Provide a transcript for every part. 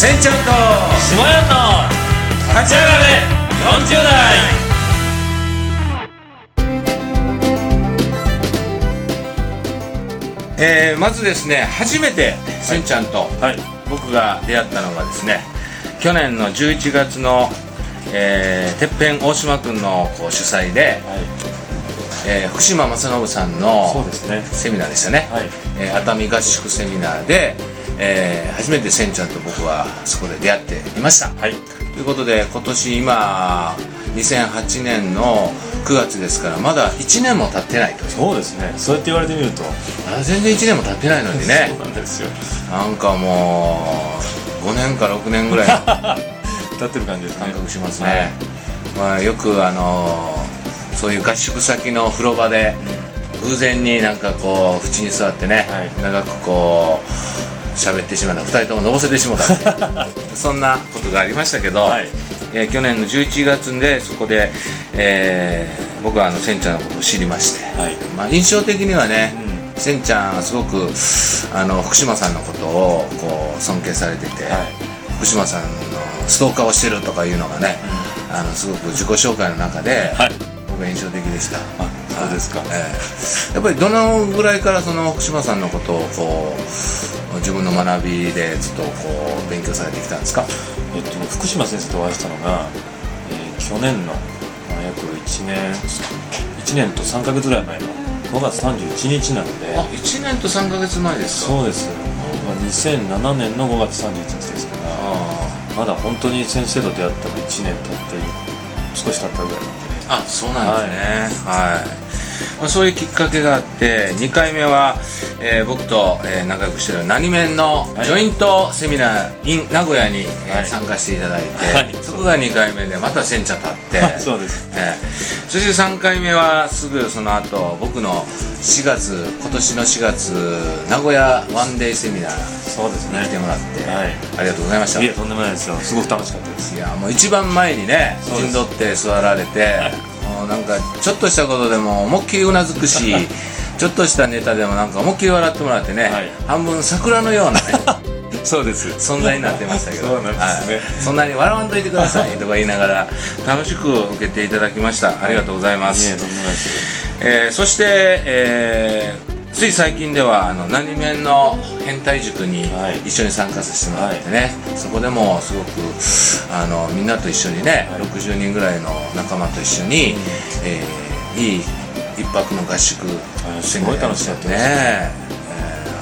せんちゃんと下屋の立ち上がれ40代。えー、まずですね初めてせんちゃんとはい。僕が出会ったのがですね去年の11月の、えー、てっぺん大島君のこう主催で、はい。えー福島正信さんのそうですね。セミナーでしたね、はい。えー熱海合宿セミナーで、えー初めてせんちゃんと僕はそこで出会っていました。はい。ということで今年今2008年の9月ですからまだ1年も経ってないとそうですね。そうやって言われてみると。あ全然1年も経ってないのにね。そうなんですよ。なんかもう5年か6年ぐらい。の立ってる感じですね。感覚しますね、まあ、よくあのそういう合宿先の風呂場で偶然になんかこう縁に座ってね、はい。長くこう喋ってしまった。2人とものぼせてしまった そんなことがありましたけど、はい。えー去年の11月でそこで、えー僕はあのせんちゃんのことを知りまして、はい。まあ、印象的にはね、せん。ちゃんはすごくあの福島さんのことをこう尊敬されてて、はい。福島さんのストーカーをしてるとかいうのがね、あのすごく自己紹介の中で、はい。僕は印象的でした。あそうですか。ええやっぱりどのぐらいからその福島さんのことをこう自分の学びでずっとこう勉強されてきたんですか？えっと福島先生とお会いしたのが、えー去年の、まあ、約1年1年と3か月ぐらい前の5月31日なので。あ1年と3か月前ですか？そうです、まあ、2007年の5月31日ですからあまだ本当に先生と出会ったの1年経って少し経ったぐらいなんで。ねあそうなんですね。はい、まあ、そういうきっかけがあって2回目は、えー僕と、えー仲良くしてる何面のはい。ジョイントセミナー in 名古屋に、えーはい。参加していただいて、はい。そこが2回目でまた先茶立って そうです。えーそして3回目はすぐその後僕の4月今年の4月名古屋ワンデーセミナーそうですね。来てもらって、はい。ありがとうございました。いえとんでもないですよ。すごく楽しかったです。いやもう一番前にね陣取って座られて、もうなんかちょっとしたことでも思いっきりうなずくし ちょっとしたネタでもなんか思いっきり笑ってもらってね、はい。半分桜のようなね そうです。存在になってましたけど。そうなんですね。はい。そんなに笑わんといてくださいとか言いながら楽しく受けていただきました。ありがとうございます、いえとんでもないえーそして、えーつい最近ではあの何面の変態塾にはい。一緒に参加させてもらってね、そこでもすごくあのみんなと一緒にね、はい。60人ぐらいの仲間と一緒に、えーいい一泊の合宿すごい楽しかったね。えー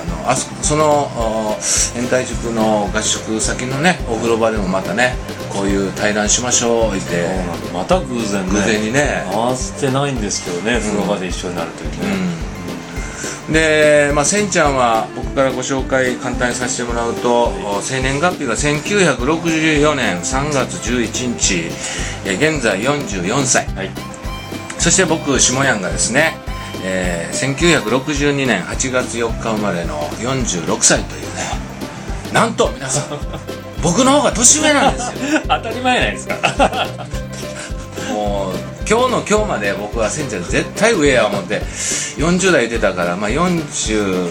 あのあそのお変態塾の合宿先のねお風呂場でもまたねこういう対談しましょうって。また偶然ね。偶然にね。合わせてないんですけどね風呂場で一緒になるときね、で、まあ、せんちゃんは僕からご紹介簡単にさせてもらうと、生年月日が1964年3月11日えー現在44歳はい。そして僕下ヤンがですね、えー1962年8月4日生まれの46歳というね。なんと皆さん僕の方が年上なんですよ。当たり前ないですか。もう今日の今日まで僕はせんちゃん絶対上や思って40代出たからまあ40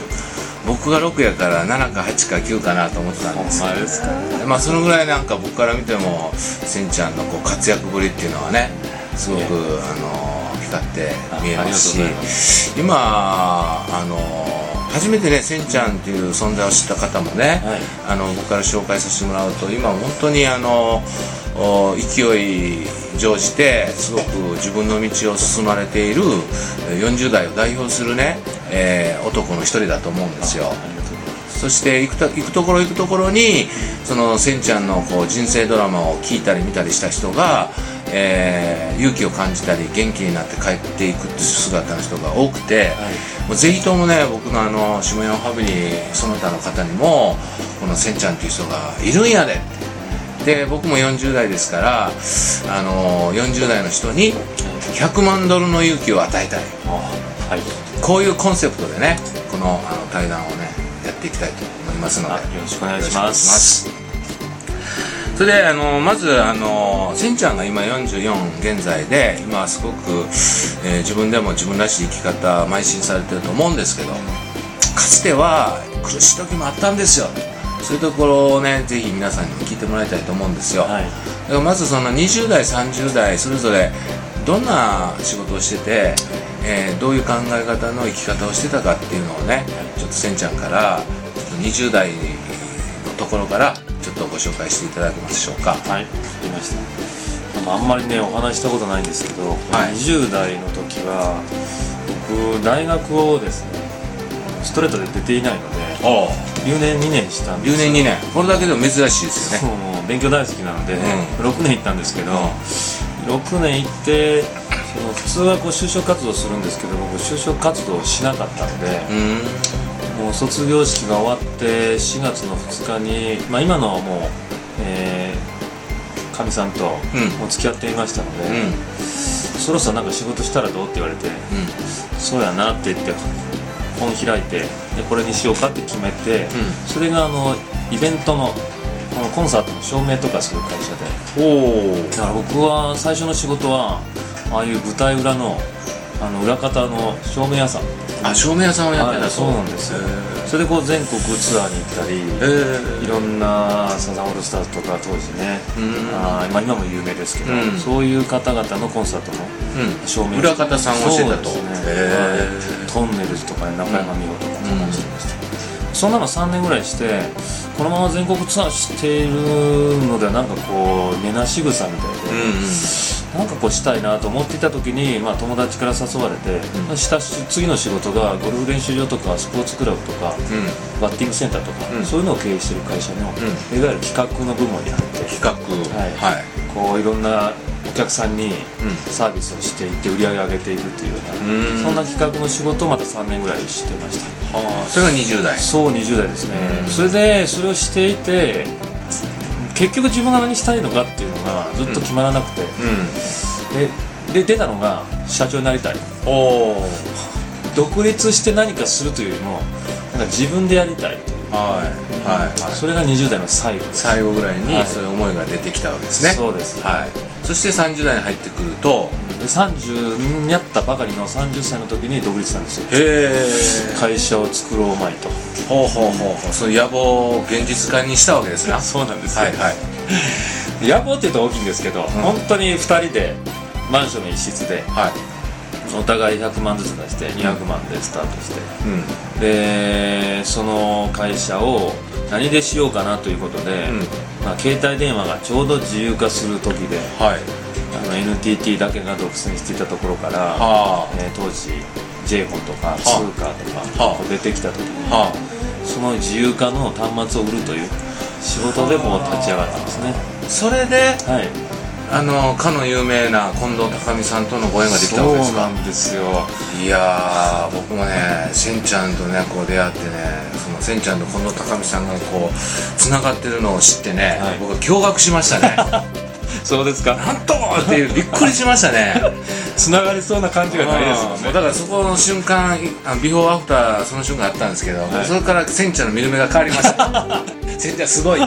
僕が6やから7か8か9かなと思ってたんですけどまですか？まあそのぐらいなんか僕から見てもせんちゃんのこう活躍ぶりっていうのはねすごくあの光って見えますし今あの初めてねせんちゃんっていう存在を知った方もね、はい。あの僕から紹介させてもらうと今本当にあのお勢い乗じてすごく自分の道を進まれているえー40代を代表するね、えー男の一人だと思うんですよ。そして行くと行くところ行くところにそのせんちゃんのこう人生ドラマを聞いたり見たりした人が、えー勇気を感じたり元気になって帰っていくっていう姿の人が多くて、もうぜひともね僕のあの下山ファミリーその他の方にもこのせんちゃんっていう人がいるんやでってで僕も40代ですからあの40代の人に100万ドルの勇気を与えたい。あはい。こういうコンセプトでねこのあの対談をねやっていきたいと思いますので。あよろしくお願いします。それであのまずあのせんちゃんが今44現在で今すごく、えー自分でも自分らしい生き方邁進されてると思うんですけどかつては苦しい時もあったんですよそういうところをねぜひ皆さんにも聞いてもらいたいと思うんですよ、はい。だからまずその20代30代それぞれどんな仕事をしてて、えーどういう考え方の生き方をしてたかっていうのをねちょっとせんちゃんからちょっと20代のところからちょっとご紹介していただけますでしょうか。はい、わかりました。まああんまりね、お話ししたことないんですけど、はい。20代の時は、僕、大学をですね、ストレートで出ていないので、お留年2年したんです留年2年。これだけでも珍しいですよね。そうもう勉強大好きなので、う6年行ったんですけど、6年行って、その普通はこう就職活動するんですけど、僕、就職活動をしなかったので、うーん。もう卒業式が終わって4月の2日に、まあ、今のはもうえーかみ、さんともうん。う付き合っていましたので、うん。うんそろそろなんか仕事したらどうって言われてそうやなって言って本開いてでこれにしようかって決めて、それがあのイベントのこのコンサートの照明とかする会社で。だから僕は最初の仕事はああいう舞台裏のあの裏方の照明屋さんあ照明屋さんをやってたと。はいそうなんですよ。それでこう全国ツアーに行ったりえいろんなサザンオールスターズとか当時ねうん。あーまあ今も有名ですけど、うん。そういう方々のコンサートのうん。照明。裏方さんをしてたと。ね。へはいトンネルズとかね中山美穂とかそんなのしてました、そんなの3年ぐらいしてこのまま全国ツアーしているのではなんかこう根なし草みたいで、うんうんなんかこうしたいなと思っていた時に、まあ、友達から誘われて、まあしたし次の仕事がゴルフ練習場とかスポーツクラブとかバッティングセンターとか、うん。そういうのを経営してる会社の、いわゆる企画の部門に入って企画。はい。はい。こういろんなお客さんにうん。サービスをしていって売り上げ上げていくっていうような、うん。そんな企画の仕事をまた3年ぐらいしてました。ああそれが20代。そう20代ですね、うん。それでそれをしていて結局自分が何したいのかってがずっと決まらなくて、うでで出たのが社長になりたい。んおお独立して何かするというよりもなんか自分でやりたい。という、はいはいはい。それが20代の最後最後ぐらいにはい。そういう思いが出てきたわけですね。そうです。はい。そして30代に入ってくると。で30になったばかりの30歳の時に独立したんですよ。へえ会社を作ろうまいと。ほうほうほうほう。そういう野望を現実化にしたわけですなそうなんですはいはい野望って言うと大きいんですけど、本当に2人でマンションの一室ではい。お互い100万ずつ出して200万でスタートして。うん。でその会社を何でしようかなということで、うん。まあ、携帯電話がちょうど自由化する時ではい。あの NTT だけが独占していたところから、はえー当時 j フォンとかあ。通貨とか出てきた時に、その自由化の端末を売るという仕事でもう立ち上がったんですね。あそれではい。あのかの有名な近藤高美さんとのご縁ができたわけですか？そうなんですよ。いやー僕もねせんちゃんとねこう出会ってねそのせんちゃんと近藤高美さんがこうつながってるのを知ってね、はい。僕は驚愕しましたね。そうですか。なんとっていうびっくりしましたね。つながりそうな感じがないですもんね。だからそこの瞬間いあのビフォーアフターその瞬間あったんですけど、はい。それからせんちゃんの見る目が変わりました。せんちゃんすごい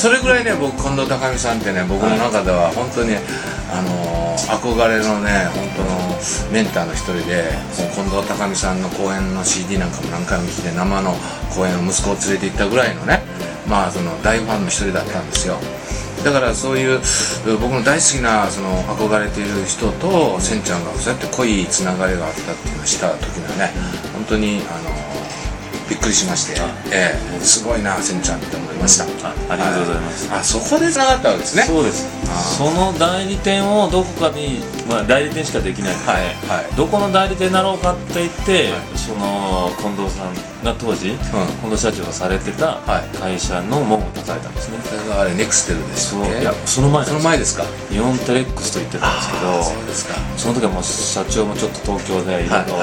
それぐらいね僕近藤高美さんってね僕の中では本当に、あのー憧れのね本当のメンターの一人で近藤高美さんの公演の CD なんかも何回も聴いて生の公演を息子を連れて行ったぐらいのねまあその大ファンの一人だったんですよ。だからそういう僕の大好きなその憧れている人とせんちゃんがそうやって濃いつながりがあったっていうのをした時にはね本当にあのびっくりしまして、ええ。すごいなせんちゃんって思いました、あありがとうございます。あそこでつながったわけですね。そうです。その代理店をどこかに、まあ、代理店しかできない。ので、はいはい。どこの代理店になろうかって言って、はい。その近藤さんが当時、近藤社長がされてたはい。会社の門を叩いたんですね、それがあれネクステルでしそういやその前その前ですか？イオンテレックスと言ってたんですけどあそうですか。その時はもう社長もちょっと東京でいろいろ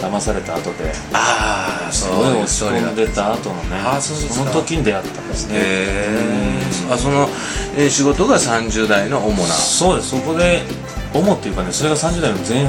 騙された後で、ああすごい落ち込んでた後のねあそうですか。の時に出会ったんですね。へえあその、えー仕事が30代の主な。そうです。そこで思っていうかねそれが30代の前半